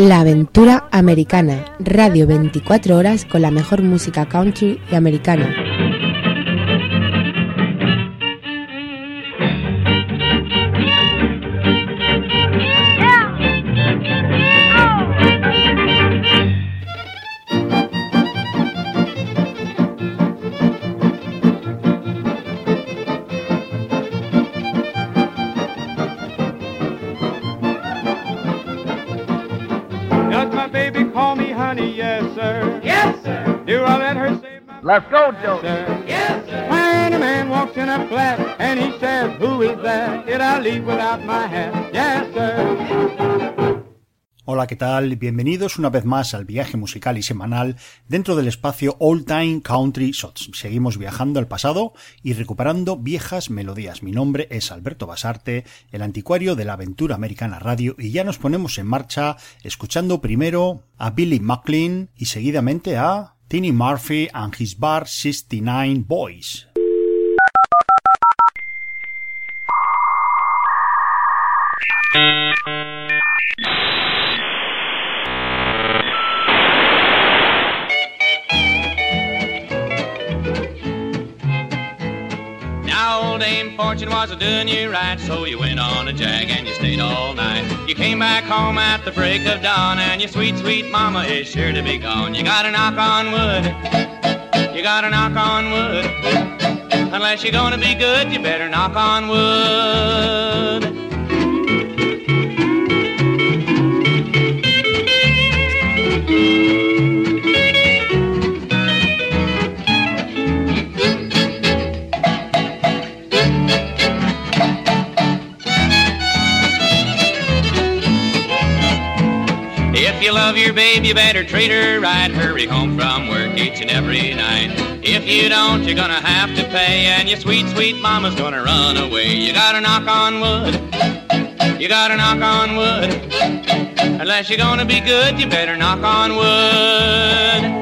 La Aventura Americana, radio 24 horas con la mejor música country y americana. Without my hat? Yes, sir. Hola, ¿qué tal? Bienvenidos una vez más al viaje musical y semanal dentro del espacio All Time Country Shots. Seguimos viajando al pasado y recuperando viejas melodías. Mi nombre es Alberto Basarte, el anticuario de la aventura americana radio, y ya nos ponemos en marcha escuchando primero a Billy McLean y seguidamente a Tiny Murphy and his Bar 69 Boys. Now old Dame Fortune was a doing you right, so you went on a jag and you stayed all night. You came back home at the break of dawn, and your sweet, sweet mama is sure to be gone. You gotta knock on wood, you gotta knock on wood. Unless you're gonna be good, you better knock on wood. You better treat her right. Hurry home from work each and every night. If you don't, you're gonna have to pay, and your sweet, sweet mama's gonna run away. You gotta knock on wood. You gotta knock on wood. Unless you're gonna be good, you better knock on wood.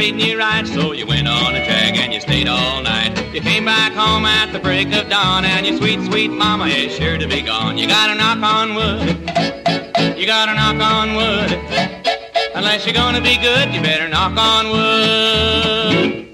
Treating you right, so you went on a jag and you stayed all night. You came back home at the break of dawn, and your sweet, sweet mama is sure to be gone. You gotta knock on wood. You gotta knock on wood. Unless you're gonna be good, you better knock on wood.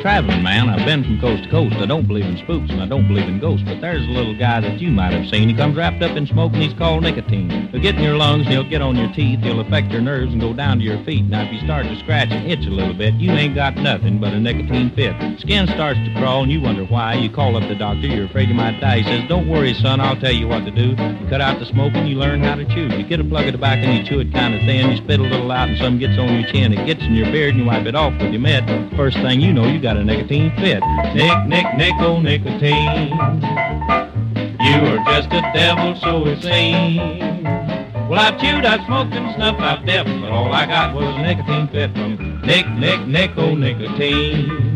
A traveling man. I've been from coast to coast. I don't believe in spooks and I don't believe in ghosts. But there's a little guy that you might have seen. He comes wrapped up in smoke and he's called nicotine. He'll get in your lungs and he'll get on your teeth. He'll affect your nerves and go down to your feet. Now, if you start to scratch and itch a little bit, you ain't got nothing but a nicotine fit. Skin starts to crawl and you wonder why. You call up the doctor. You're afraid you might die. He says, don't worry, son. I'll tell you what to do. You cut out the smoking. You learn how to chew. You get a plug of tobacco and you chew it kind of thin. You spit a little out and some gets on your chin. It gets in your beard and you wipe it off with your mitt. First thing you know, you got a nicotine fit. Nick, nick, nickel, nicotine. You are just a devil, so it seems. Well, I've chewed, I've smoked and snuffed, I've dipped, but all I got was a nicotine fit from Nick, Nick, nickel, nicotine.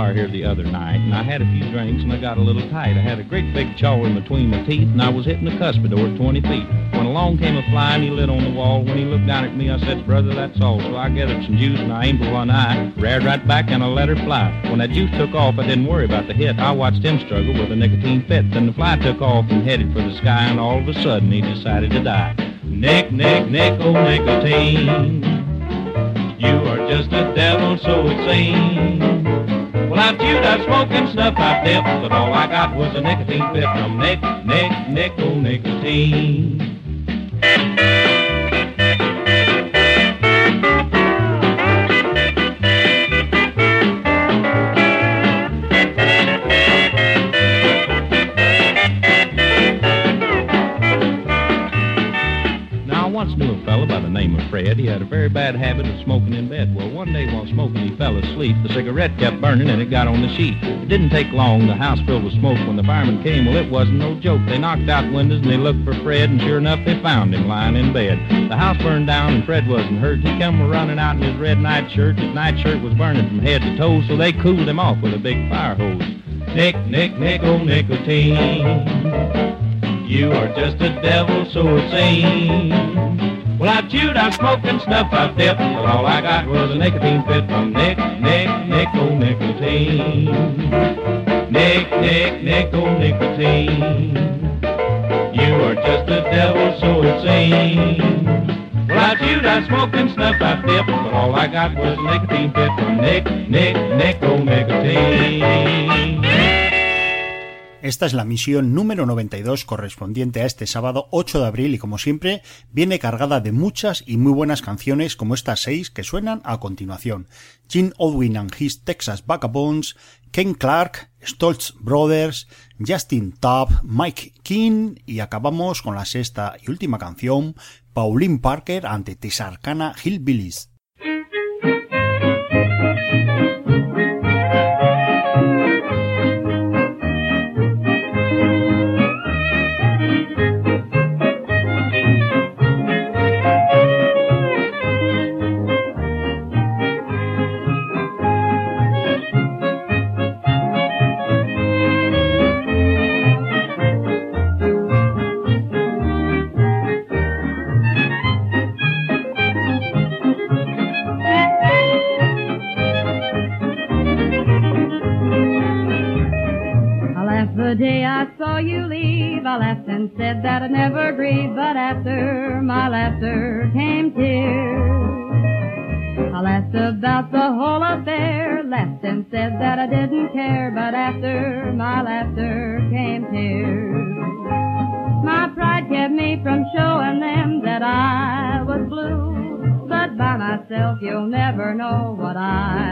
Bar here the other night, and I had a few drinks, and I got a little tight. I had a great big chaw in between my teeth, and I was hitting the cuspidor at 20 feet. When along came a fly, and he lit on the wall. When he looked down at me, I said, Brother, that's all. So I gathered some juice, and I aimed for one eye, reared right back, and I let her fly. When that juice took off, I didn't worry about the hit. I watched him struggle with a nicotine fit. Then the fly took off and headed for the sky, and all of a sudden, he decided to die. Nick, Nick, Nick, oh, nicotine. You are just a devil, so it seems. Well, I've chewed, I've smoked and snuffed, I've dipped, but all I got was a nicotine fit from Nick, Nick, nickel, nicotine. Fred. He had a very bad habit of smoking in bed. Well, one day while smoking, he fell asleep. The cigarette kept burning and it got on the sheet. It didn't take long. The house filled with smoke. When the firemen came, well, it wasn't no joke. They knocked out windows and they looked for Fred, and sure enough, they found him lying in bed. The house burned down and Fred wasn't hurt. He come running out in his red nightshirt. His nightshirt was burning from head to toe, so they cooled him off with a big fire hose. Nick, Nick, nickel, oh, nicotine. You are just a devil, so it seems. Well, I chewed, I smoked, and snuffed, I dipped, but all I got was a nicotine fit from Nick, Nick, nickel, nicotine. Nick, Nick, nickel, nicotine. You are just a devil, so it seems. Well, I chewed, I smoked, and snuffed, I dipped, but all I got was a nicotine fit from Nick, Nick, nickel, nicotine. Esta es la misión número 92 correspondiente a este sábado 8 de abril y como siempre viene cargada de muchas y muy buenas canciones como estas seis que suenan a continuación. Gene Oldwin and His Texas Vagabonds, Ken Clark, Stoltz Brothers, Justin Tubb, Mike King y acabamos con la sexta y última canción, Pauline Parker ante Texarkana Hillbillies. Said that I'd never grieve, but after my laughter came tears. I laughed about the whole affair, laughed and said that I didn't care, but after my laughter came tears. My pride kept me from showing them that I was blue, but by myself you'll never know what I've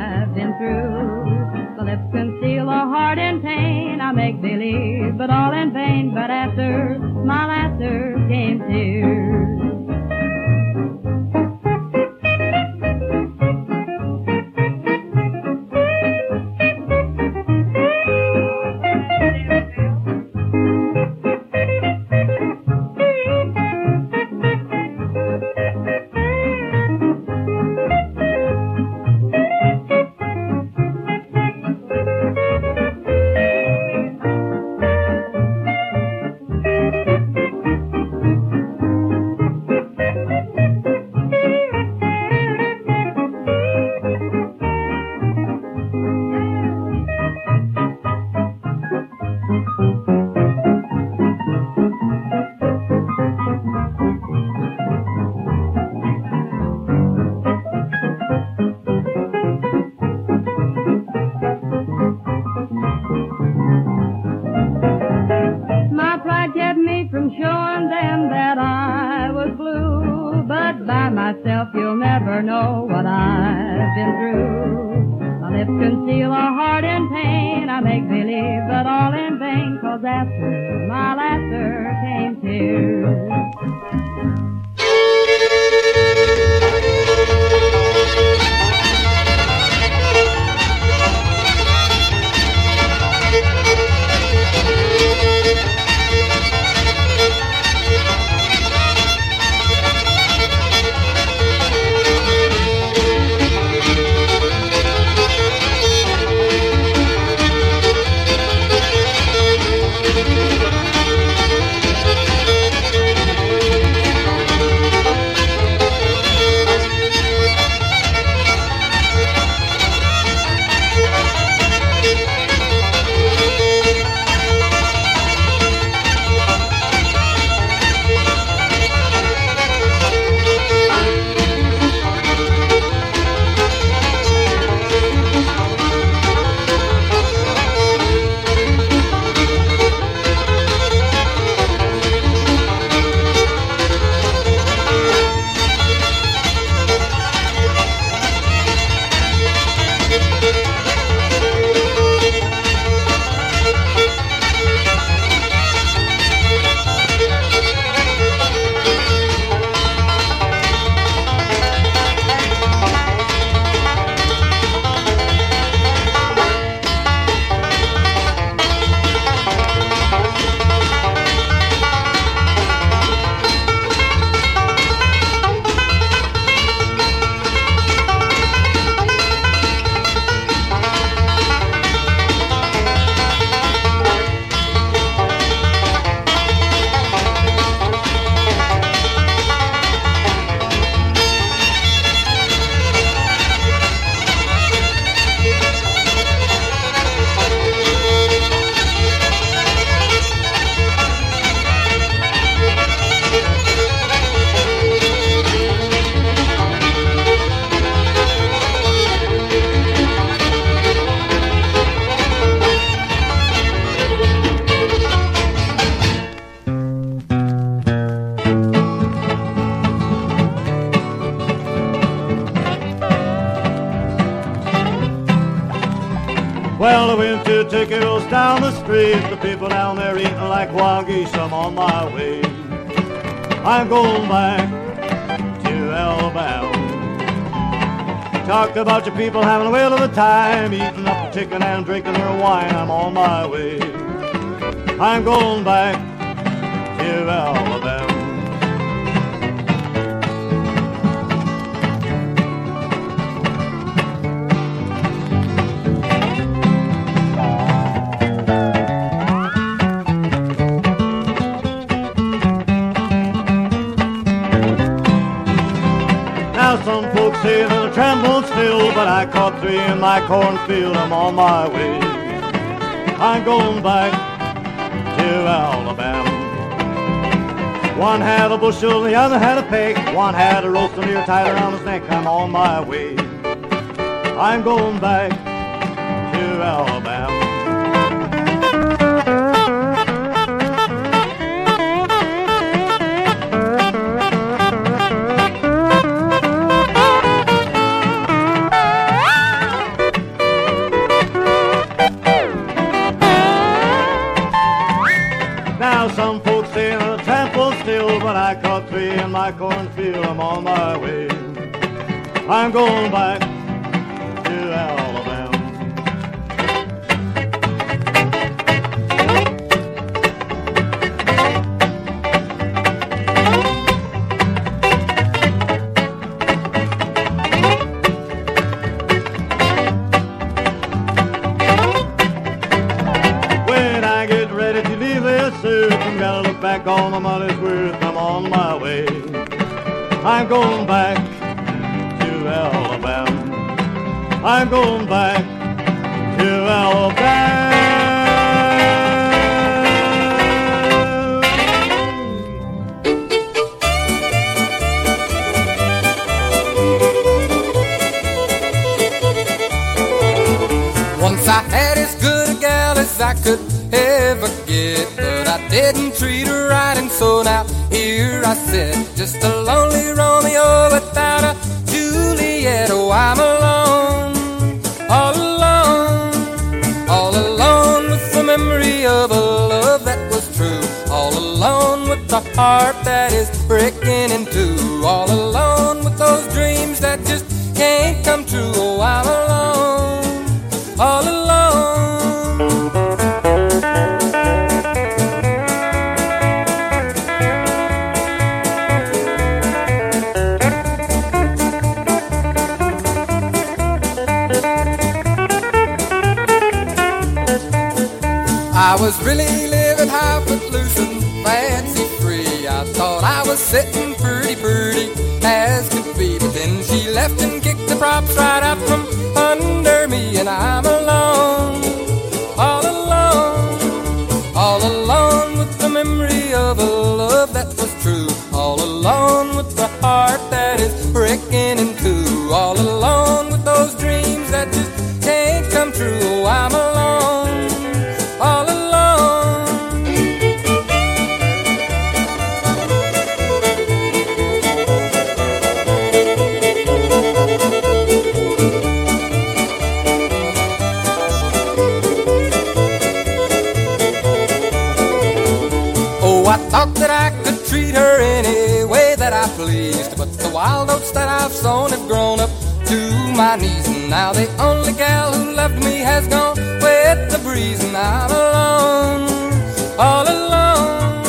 Well, I went to Tickles down the street. The people down there eating like wild geese. I'm on my way. I'm going back to Alabama. Talk about your people having a whale of a time, eating up the chicken and drinking their wine. I'm on my way. I'm going back to Alabama. But I caught three in my cornfield. I'm on my way. I'm going back to Alabama. One had a bushel, the other had a peg. One had a rope near tied around his neck. I'm on my way. I'm going back to Alabama. I'm going back to Alabama. When I get ready to leave this earth, I'm gonna look back on my money's worth. I'm on my way. I'm going back Alabama. I'm going back to Alabama. Once I had as good a gal as I could ever get, but I didn't treat her right, and so now here I sit, just a lonely Romeo without a Juliet. Oh, I'm alone, all alone, all alone with the memory of a love that was true, all alone with the heart that is breaking in two, all alone with those dreams that just can't come true. Oh, I'm alone, all alone. Was really living high footloose and fancy free. I thought I was sitting pretty pretty as could be, but then she left and kicked the props right out from under me, and I'm alone, that I've have grown up to my knees. And now the only gal who loved me has gone with the breeze. And I'm alone, all alone,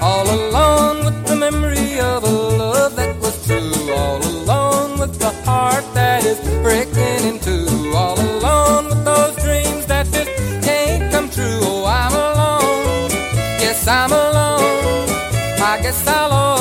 all alone with the memory of a love that was true. All alone with the heart that is breaking in two. All alone with those dreams that just can't come true. Oh, I'm alone. Yes, I'm alone. I guess I'll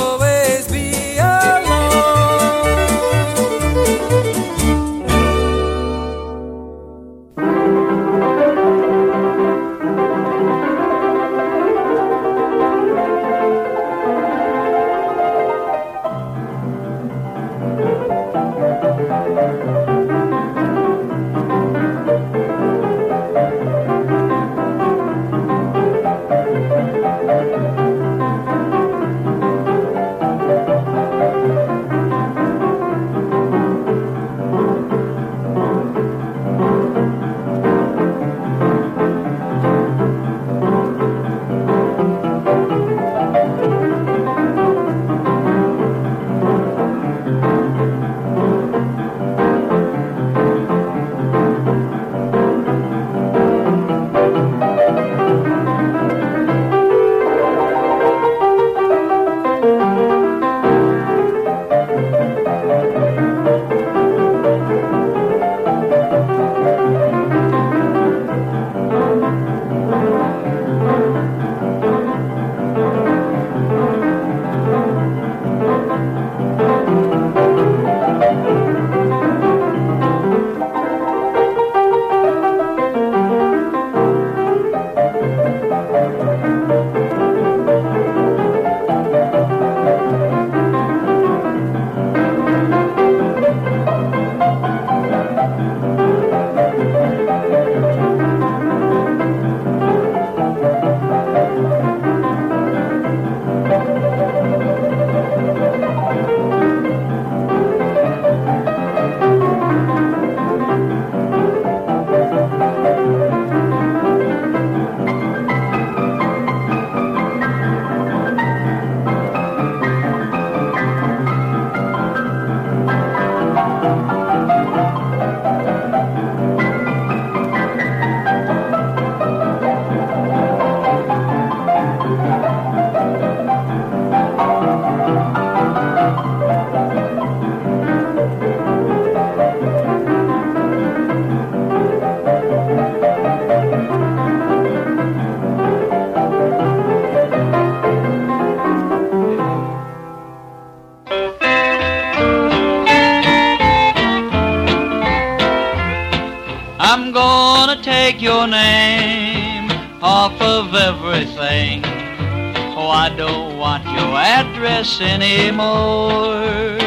anymore.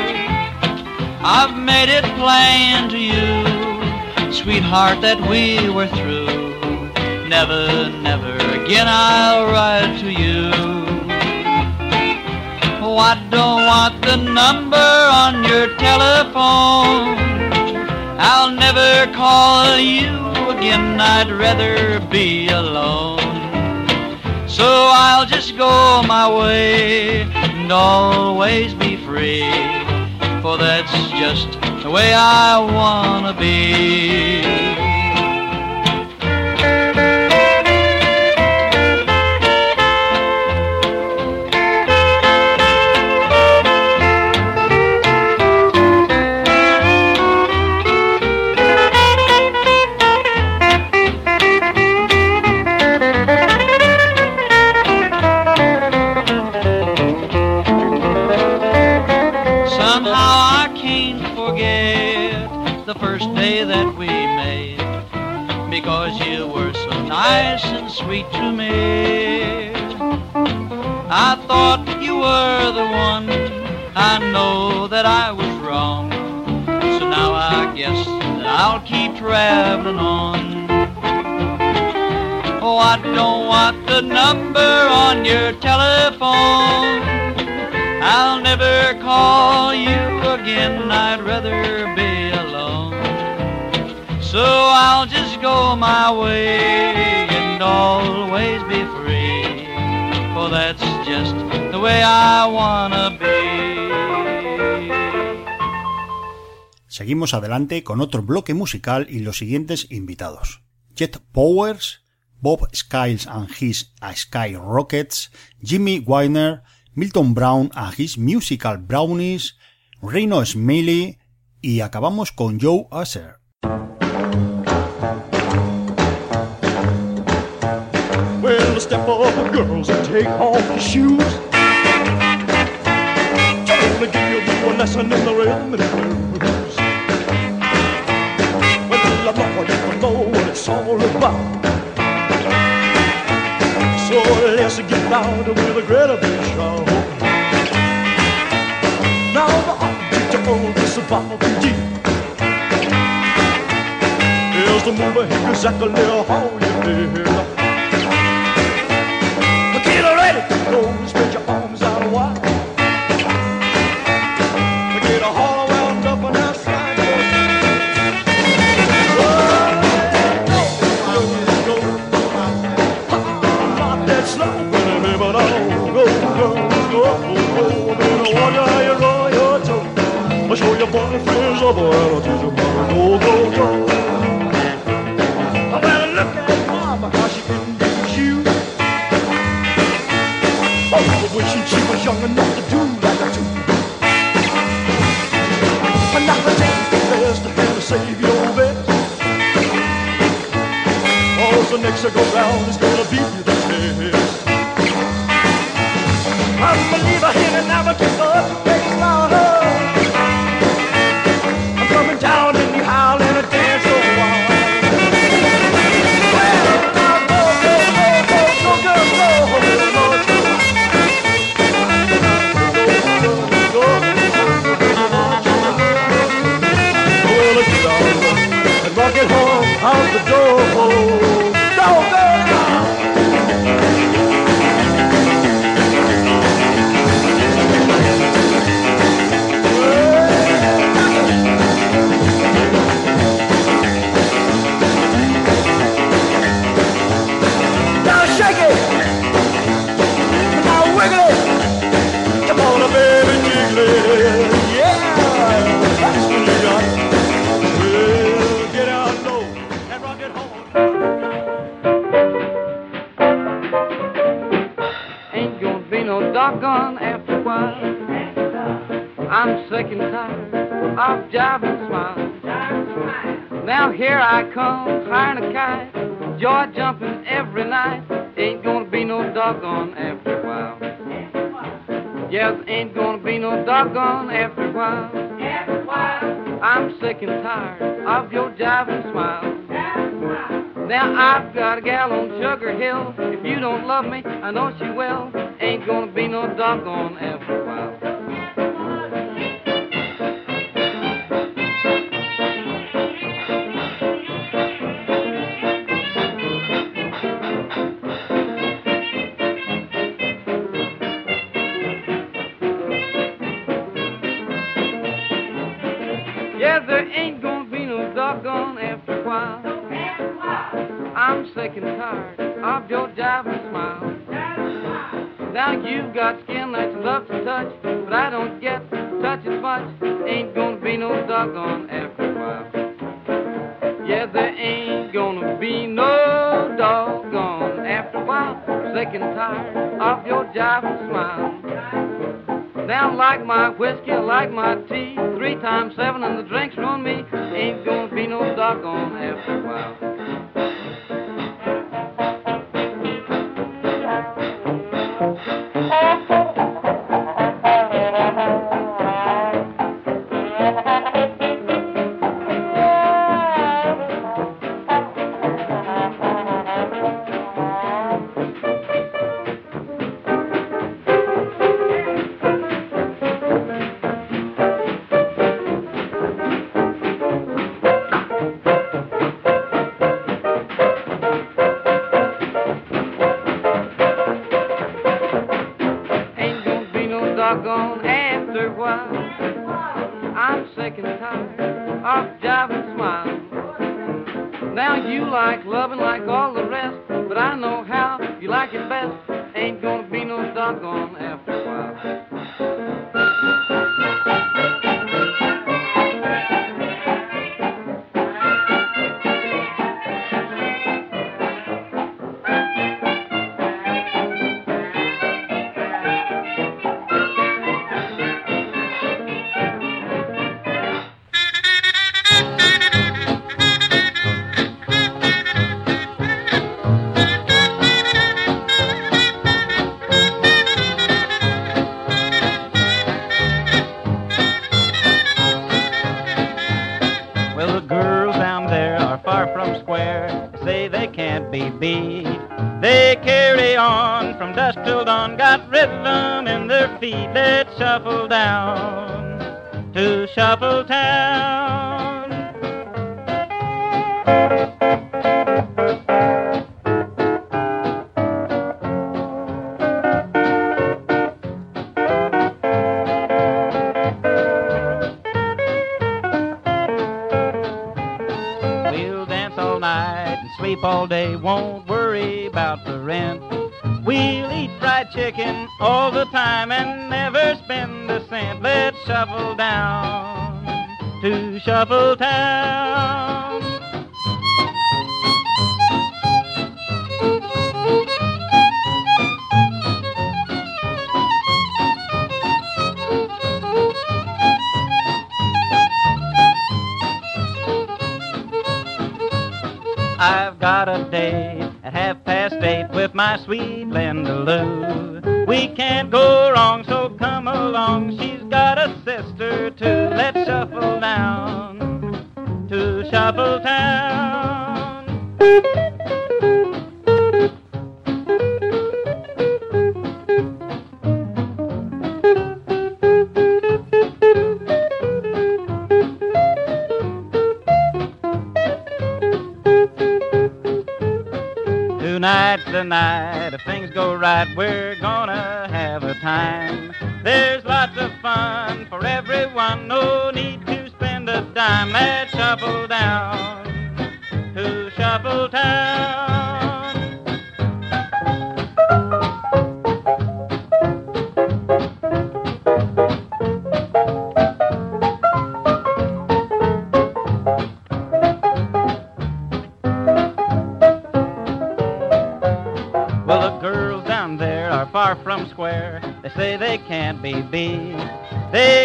I've made it plain to you, sweetheart, that we were through. Never, never again I'll write to you. Oh, I don't want the number on your telephone. I'll never call you again, I'd rather be alone. So I'll just go my way and always be free. For that's just the way I wanna be. To me. I thought you were the one. I know that I was wrong. So now I guess that I'll keep traveling on. Oh, I don't want the number on your telephone. I'll never call you again. I'd rather be. So I'll just go my way always be free. For that's just the way I wanna be. Seguimos adelante con otro bloque musical y los siguientes invitados. Jet Powers, Bob Skiles and his Sky Rockets, Jimmy Weiner, Milton Brown and his Musical Brownies, Reno Smiley y acabamos con Joe Asher. Well, step up, girls, and take off your shoes. Gonna give you a lesson in the rhythm and blues. Well, I'm not gonna know what it's all about. So let's get loud with a great big shout. Now the object of this about the is to move exactly how you feel. Boyfriends a boy, I'll teach you how to go, go, go. wishing she was young enough to do I do. But now the take the best to save your best. All the next to go round is gonna be the test. I'm a believer in and never give sick and tired of jiving smile. Now here I come, flying a kite, joy jumping every night. Ain't gonna be no doggone after a while. Yes, ain't gonna be no doggone after a while. I'm sick and tired of your jiving smile. Now I've got a gal on Sugar Hill. If you don't love me, I know she will. Ain't gonna be no doggone after doggone after a while. I'm sick and tired of your jiving smile. Now you've got skin that you love to touch, but I don't get touch as much. Ain't gonna be no doggone after a while. Yeah, there ain't gonna be no doggone after a while. Sick and tired of your jiving smile. Now, like my whiskey, I like my tea. Three times seven, and the drinks ruin me. Ain't gonna be no doggone after a while. Dance all night and sleep all day. Won't worry about the rent. We'll eat fried chicken all the time and never spend a cent. Let's shuffle down to Shuffle Town. Got a date at half past eight with my sweet Linda Lou. We can't go wrong, so come along. She's got a sister too. Let's shuffle down to Shuffle Town. Tonight's the night. If things go right, we're gonna have a time. There's lots of fun for everyone. No need to spend a dime. Let's shuffle down to Shuffle Town. Be. They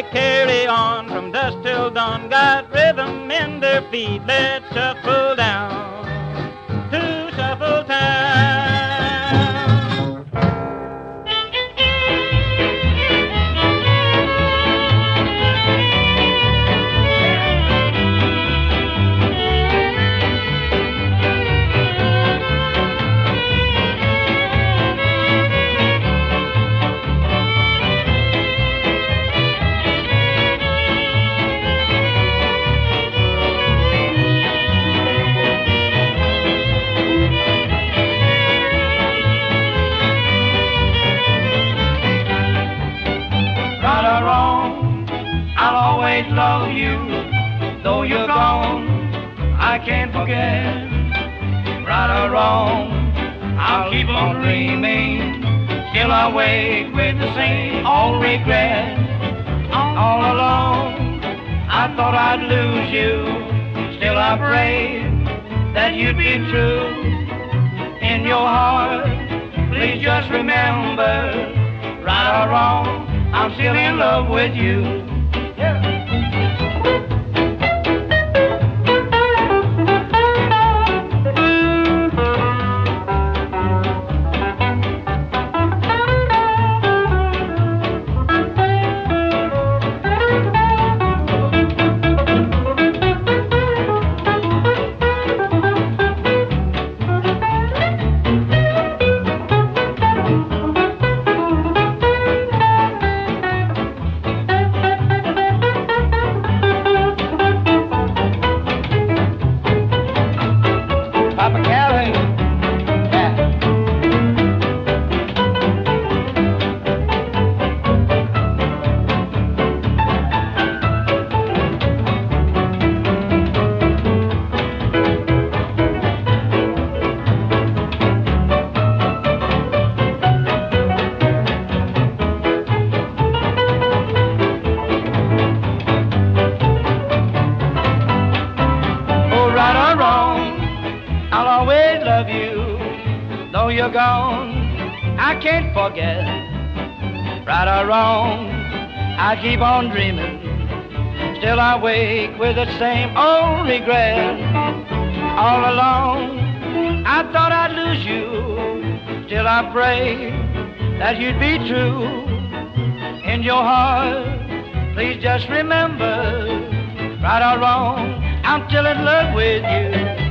I can't forget. Right or wrong, I keep on dreaming. Still I wake with the same old regret. All along, I thought I'd lose you. Still I pray that you'd be true. In your heart, please just remember, right or wrong, I'm still in love with you.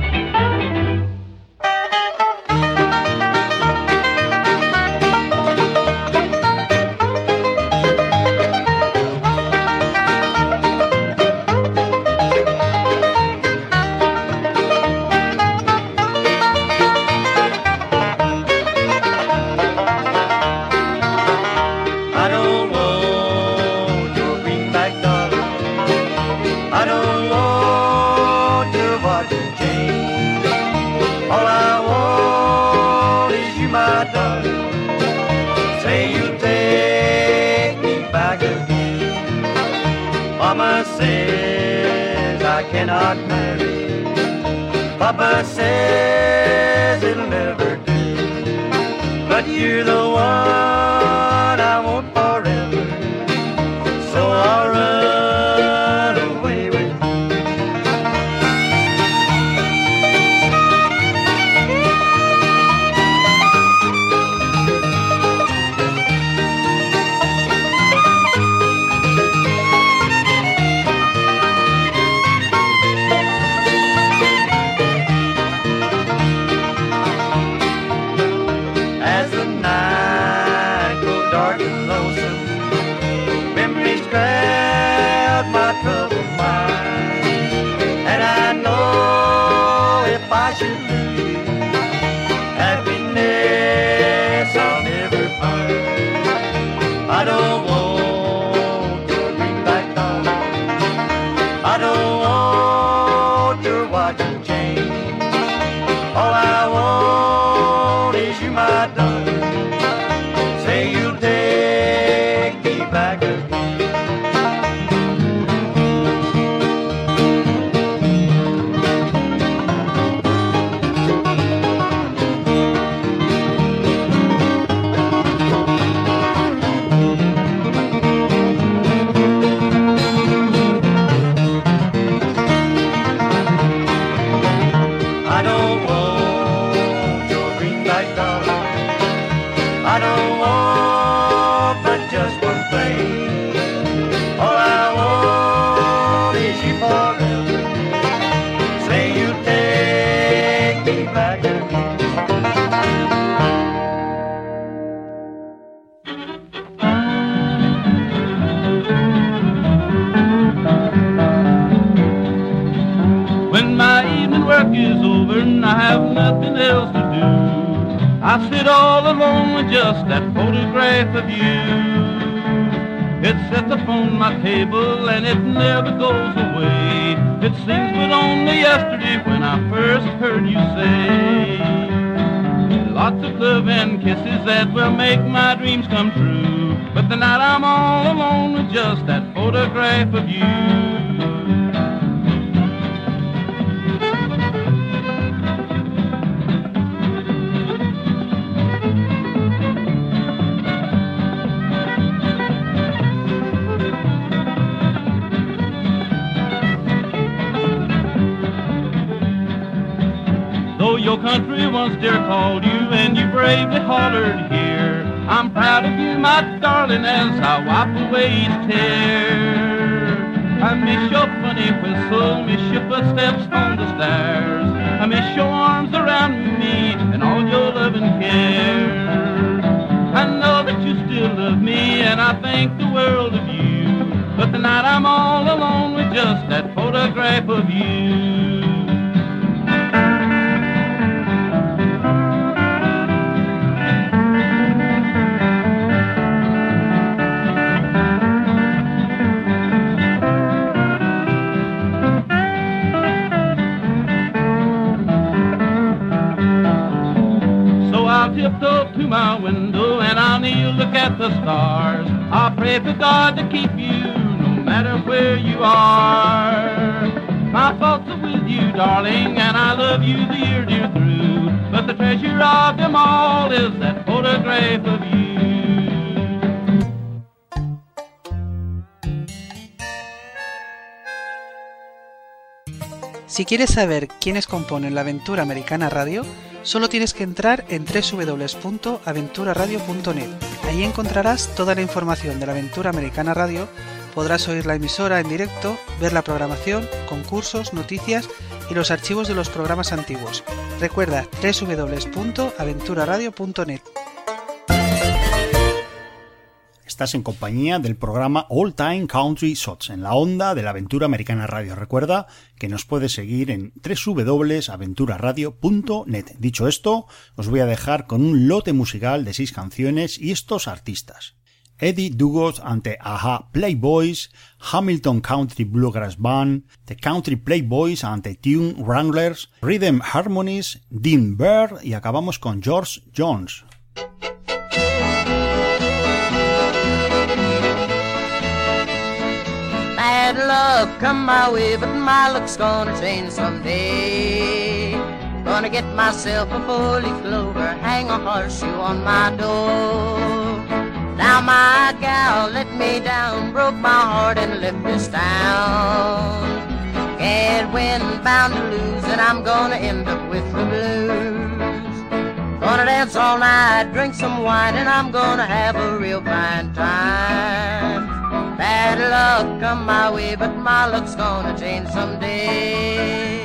Kisses that will make my dreams come true. But the night I'm all alone with just that photograph of you. Once dear called you and you bravely hollered here. I'm proud of you, my darling, as I wipe away each tear. I miss your funny whistle, miss your footsteps on the stairs. I miss your arms around me and all your loving care. I know that you still love me and I think the world of you. But tonight I'm all alone with just that photograph of you. And I'll kneel look at the stars. I'll pray for God to keep you no matter where you are. My thoughts are with you, darling, and I love you the year dear through. But the treasure of them all is that photograph of you. Si quieres saber quiénes componen la aventura americana radio, solo tienes que entrar en www.aventuraradio.net. Ahí encontrarás toda la información de la Aventura Americana Radio, podrás oír la emisora en directo, ver la programación, concursos, noticias y los archivos de los programas antiguos. Recuerda www.aventuraradio.net. Estás en compañía del programa All Time Country Shots en la onda de la Aventura Americana Radio. Recuerda que nos puedes seguir en www.aventuraradio.net. Dicho esto, os voy a dejar con un lote musical de seis canciones y estos artistas. Eddie Dugos ante Aha Playboys, Hamilton Country Bluegrass Band, The Country Playboys ante Tune Wranglers, Rhythm Harmonies, Dean Bird y acabamos con George Jones. Bad luck come my way, but my luck's gonna change someday. Gonna get myself a four-leaf clover, hang a horseshoe on my door. Now my gal let me down, broke my heart and left this town. Can't win, bound to lose, and I'm gonna end up with the blues. Gonna dance all night, drink some wine, and I'm gonna have a real fine time. Luck come my way, but my luck's gonna change someday.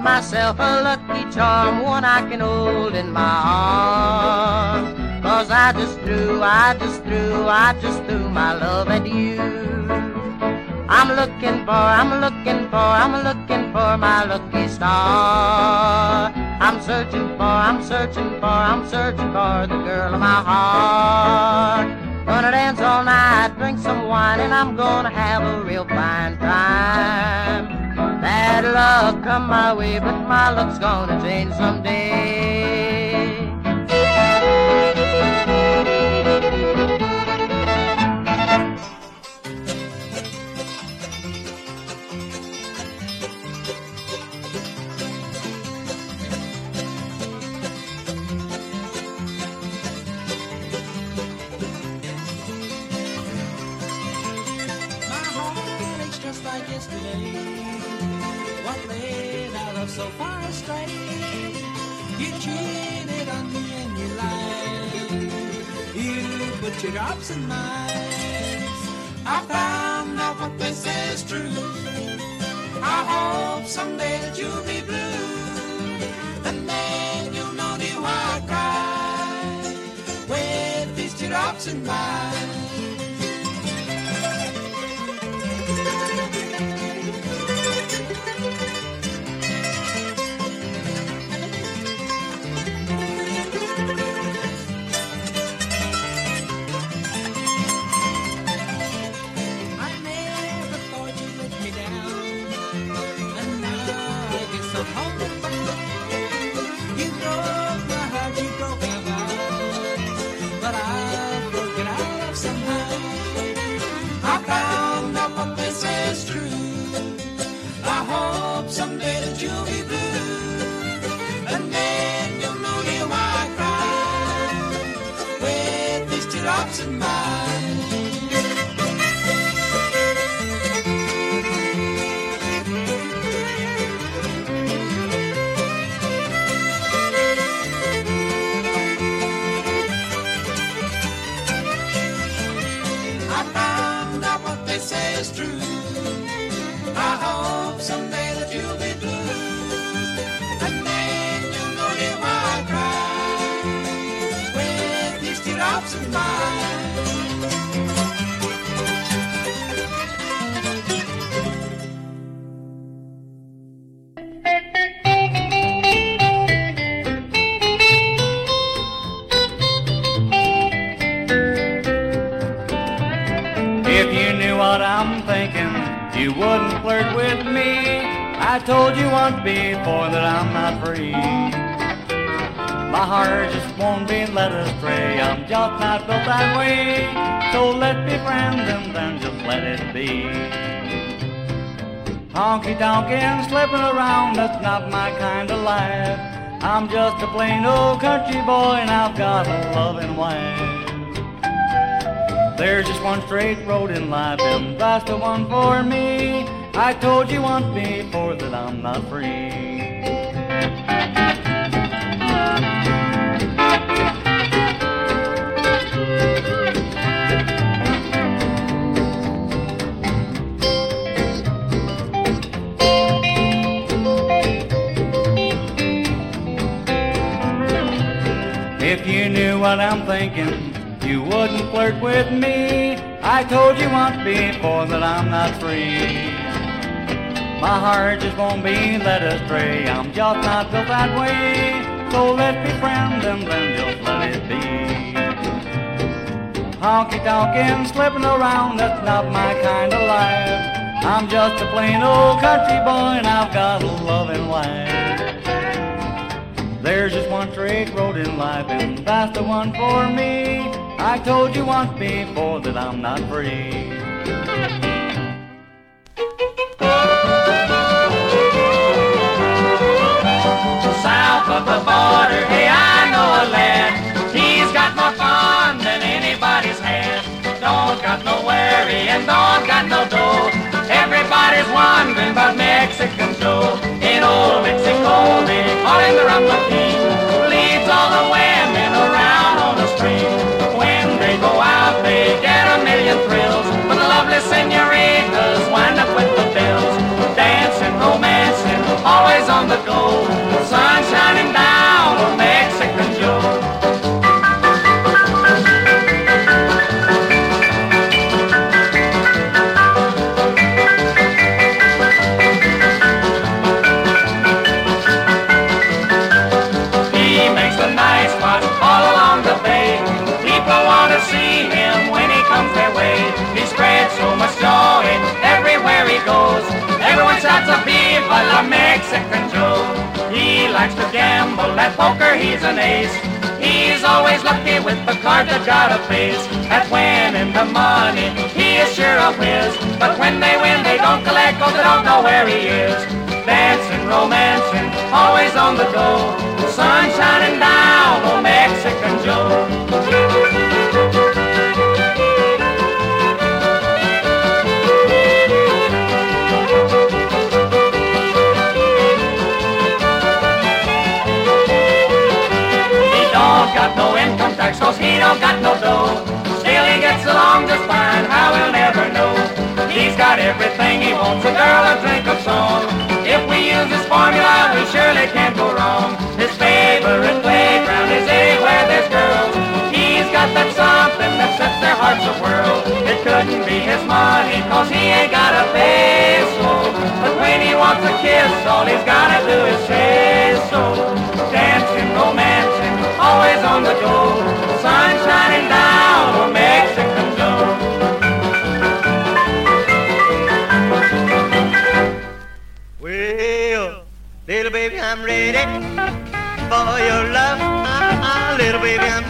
Myself a lucky charm, one I can hold in my arms. Cause I just threw, I just threw, I just threw my love at you. I'm looking for, I'm looking for, I'm looking for my lucky star. I'm searching for, I'm searching for, I'm searching for the girl of my heart. Gonna dance all night, drink some wine, and I'm gonna have a real fine time. Bad luck come my way, but my luck's gonna change someday. So far astray? You cheated on me and you lied. You put your drops in mine. I found out what they say is true. I hope someday that you'll be blue. And then you'll know the why I cry. With these teardrops in mine. Honky and slipping around, that's not my kind of life. I'm just a plain old country boy and I've got a loving wife. There's just one straight road in life, and that's the one for me. I told you once before that I'm not free. What I'm thinking, you wouldn't flirt with me. I told you once before that I'm not free. My heart just won't be led astray. I'm just not built that way. So let's be friends and then just let it be. Honky tonkin', slipping around, that's not my kind of life. I'm just a plain old country boy and I've got a loving wife. There's just one straight road in life, and that's the one for me. I told you once before that I'm not free. South of the border, hey, I know a lad. He's got more fun than anybody's had. Don't got no worry and don't got no dough. Wondering about Mexican Joe. In old Mexico, they call him the Rumba King. Leads all the women around on the street. When they go out, they get a million thrills. But the lovely senoritas wind up with the bills. Dancing, romancing, always on the go. Sun shining down likes to gamble at poker, he's an ace. He's always lucky with the card that got a face. At winning the money, he is sure a whiz. But when they win, they don't collect, cause they don't know where he is. Dancing, romancing, always on the go. Sun shining down on Mexican Joe. Cause he don't got no dough. Still he gets along just fine, how we'll never know. He's got everything he wants, a girl, a drink, a song. If we use this formula, we surely can't go wrong. His favorite playground is anywhere there's girls. He's got that something that sets their hearts a whirl. It couldn't be his money, cause he ain't got a peso. But when he wants a kiss, all he's gotta do is say so. Always on the go. Sun shining down on Mexican Joe. Well, little baby, I'm ready for your love. Ah, ah, little baby, I'm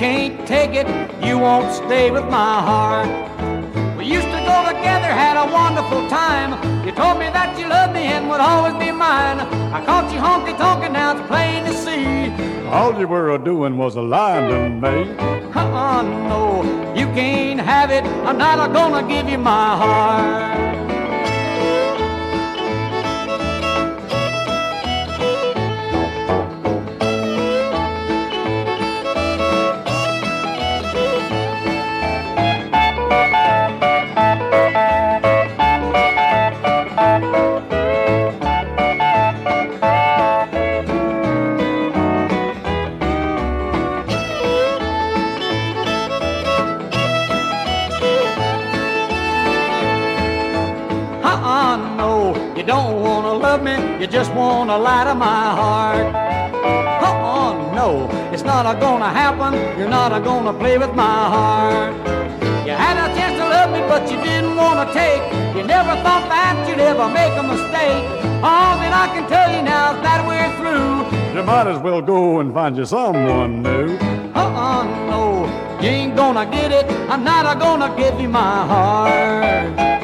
can't take it, you won't stay with my heart. We used to go together, had a wonderful time. You told me that you loved me and would always be mine. I caught you honky tonkin', now it's plain to see. All you were a doing was a lying to me. Uh-uh, no, you can't have it, I'm not a gonna give you my heart. You just wanna lie to my heart. Uh-uh, no, it's not a gonna happen, you're not a gonna play with my heart. You had a chance to love me, but you didn't wanna take. You never thought that you'd ever make a mistake. All that I can tell you now is that we're through. You might as well go and find you someone new. Uh-uh, no, you ain't gonna get it, I'm not a gonna give you my heart.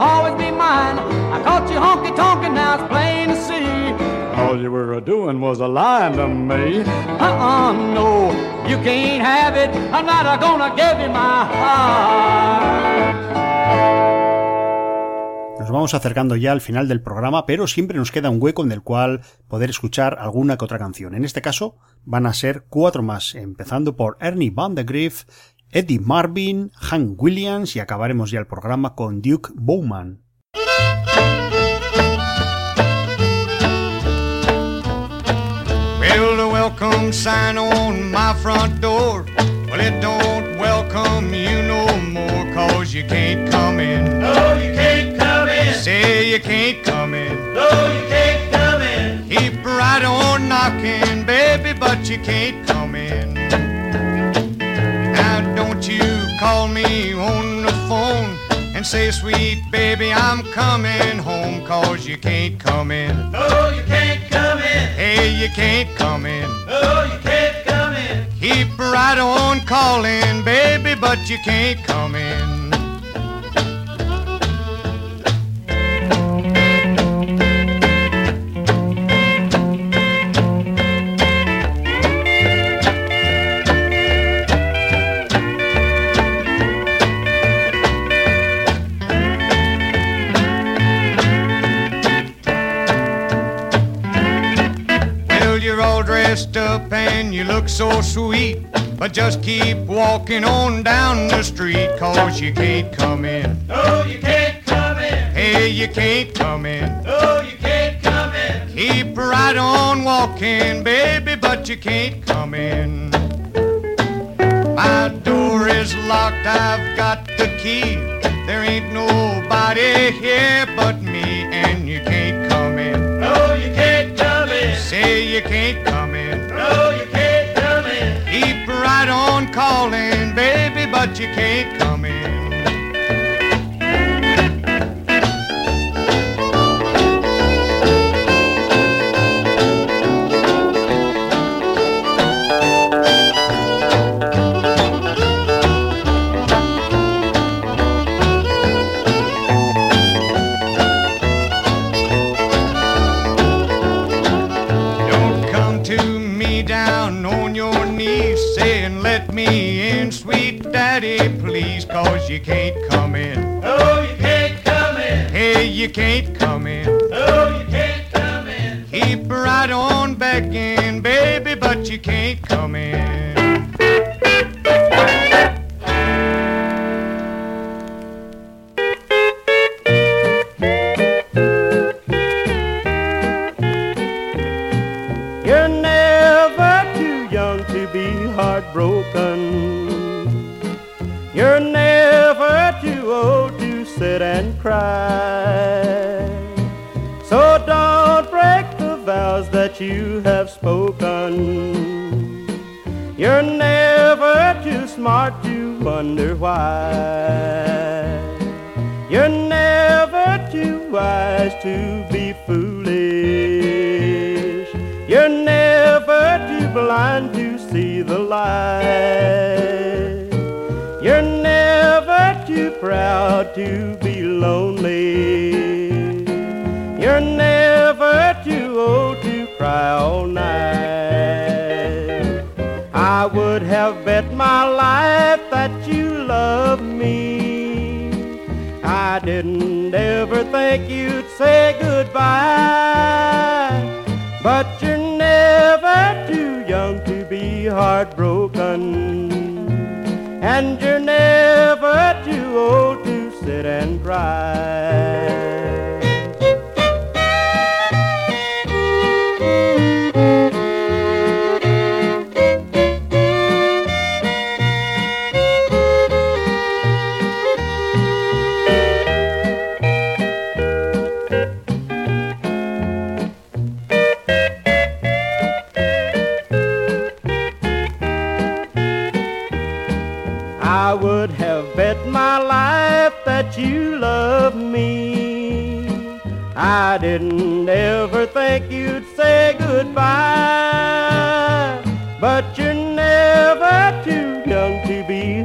Always be mine. I caught you honky tonkin', now it's plain to see. All you were doing was a lying to me. Uh-uh, no, You can't have it. I'm not gonna give you my heart. Nos vamos acercando ya al final del programa, pero siempre nos queda un hueco en el cual poder escuchar alguna que otra canción. En este caso van a ser cuatro más, empezando por Ernie Van de Griff, Eddie Marvin, Hank Williams y acabaremos ya el programa con Duke Bowman. Well, the welcome sign on my front door. Well, it don't welcome you no more, cause you can't come in. No, you can't come in. Say you can't come in. No, you can't come in. Keep right on knocking, baby, but you can't call me on the phone and say, sweet baby, I'm coming home, cause you can't come in. No, you can't come in. Hey, you can't come in. No, you can't come in. Keep right on calling, baby, but you can't come in. Dressed up and you look so sweet. But just keep walking on down the street, cause you can't come in. No, you can't come in. Hey, you can't come in. No, you can't come in. Keep right on walking, baby, but you can't come in. My door is locked, I've got the key. There ain't nobody here but me, you can't come have bet my life that you love me. I didn't ever think you'd say goodbye. But you're never too young to be heartbroken. And you're never too old to sit and cry.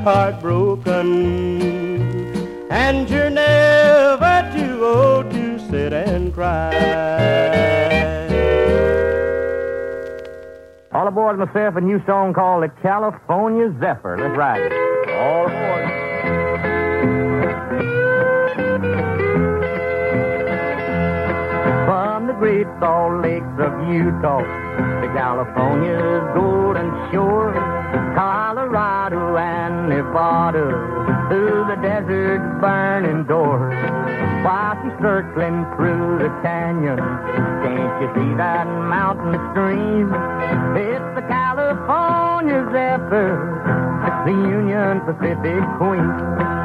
Heartbroken. And you're never too old oh, to sit and cry. All aboard myself a new song called the California Zephyr. Let's ride it. All aboard. From the great salt lakes of Utah to California's golden shore, Colorado and Nevada, through the desert's burning door. While she's circling through the canyon, can't you see that mountain stream? It's the California Zephyr, it's the Union Pacific Queen.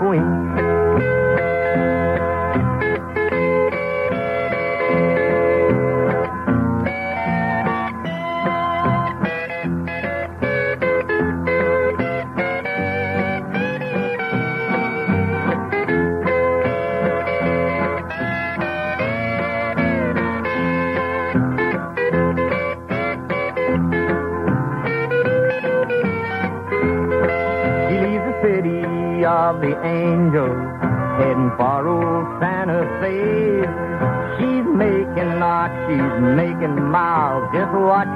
Pacific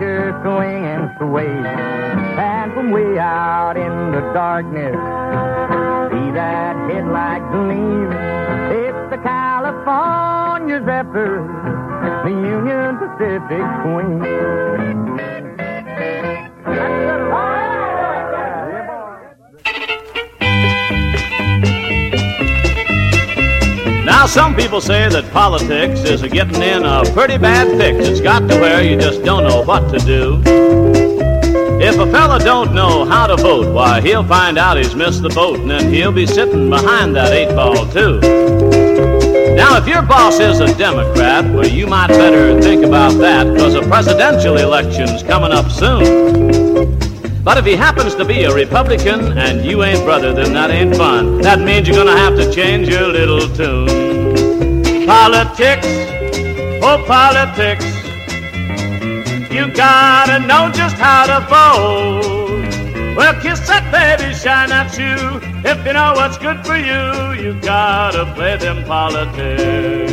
watch swing and sway. And from way out in the darkness, see that headlight gleam. It's the California Zephyr, the Union Pacific Queen. Now, some people say that politics is a getting in a pretty bad fix. It's got to where you just don't know what to do. If a fella don't know how to vote, why, he'll find out he's missed the boat, and then he'll be sitting behind that eight ball, too. Now, if your boss is a Democrat, well, you might better think about that, because a presidential election's coming up soon. But if he happens to be a Republican and you ain't brother, then that ain't fun. That means you're gonna have to change your little tune. Politics, oh politics, you gotta know just how to vote. Well, kiss that baby, shine that shoe. If you know what's good for you, you gotta play them politics.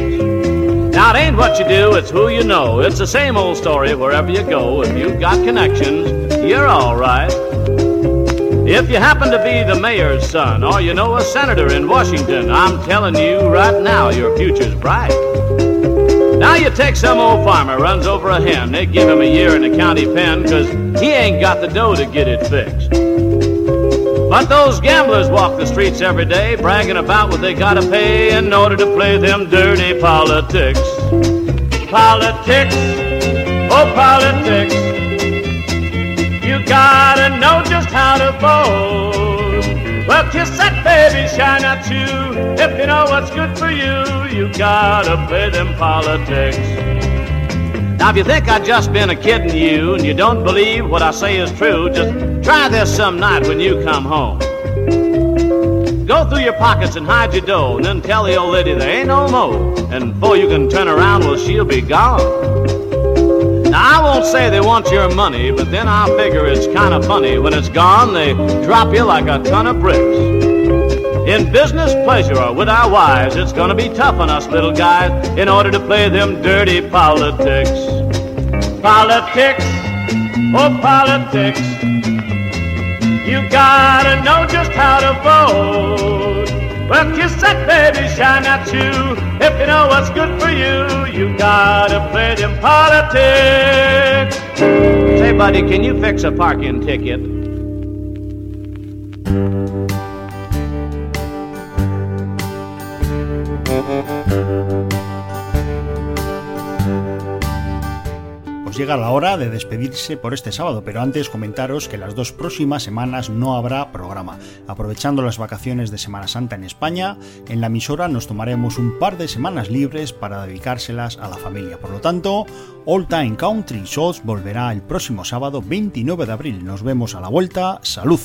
Now, it ain't what you do, it's who you know. It's the same old story wherever you go. If you've got connections, you're all right. If you happen to be the mayor's son or you know a senator in Washington, I'm telling you right now, your future's bright. Now you take some old farmer, runs over a hen. They give him a year in the county pen because he ain't got the dough to get it fixed. But those gamblers walk the streets every day, bragging about what they gotta pay in order to play them dirty politics. Politics, oh politics, you gotta know just how to vote. Well, kiss that baby, shine at you. If you know what's good for you, you gotta play them politics. Now, if you think I've just been a kidding you and you don't believe what I say is true, just try this some night when you come home. Go through your pockets and hide your dough, and then tell the old lady there ain't no mo. And before you can turn around, well, she'll be gone. Now, I won't say they want your money, but then I figure it's kind of funny. When it's gone, they drop you like a ton of bricks. In business, pleasure, or with our wives, it's gonna be tough on us little guys in order to play them dirty politics. Politics, oh politics, you gotta know just how to vote. Well, kiss that baby, shine that you. If you know what's good for you, you gotta play them politics. Say, buddy, can you fix a parking ticket? Llega la hora de despedirse por este sábado, pero antes comentaros que las dos próximas semanas no habrá programa. Aprovechando las vacaciones de Semana Santa en España, en la emisora nos tomaremos un par de semanas libres para dedicárselas a la familia. Por lo tanto, All Time Country Shows volverá el próximo sábado 29 de abril. Nos vemos a la vuelta. ¡Salud!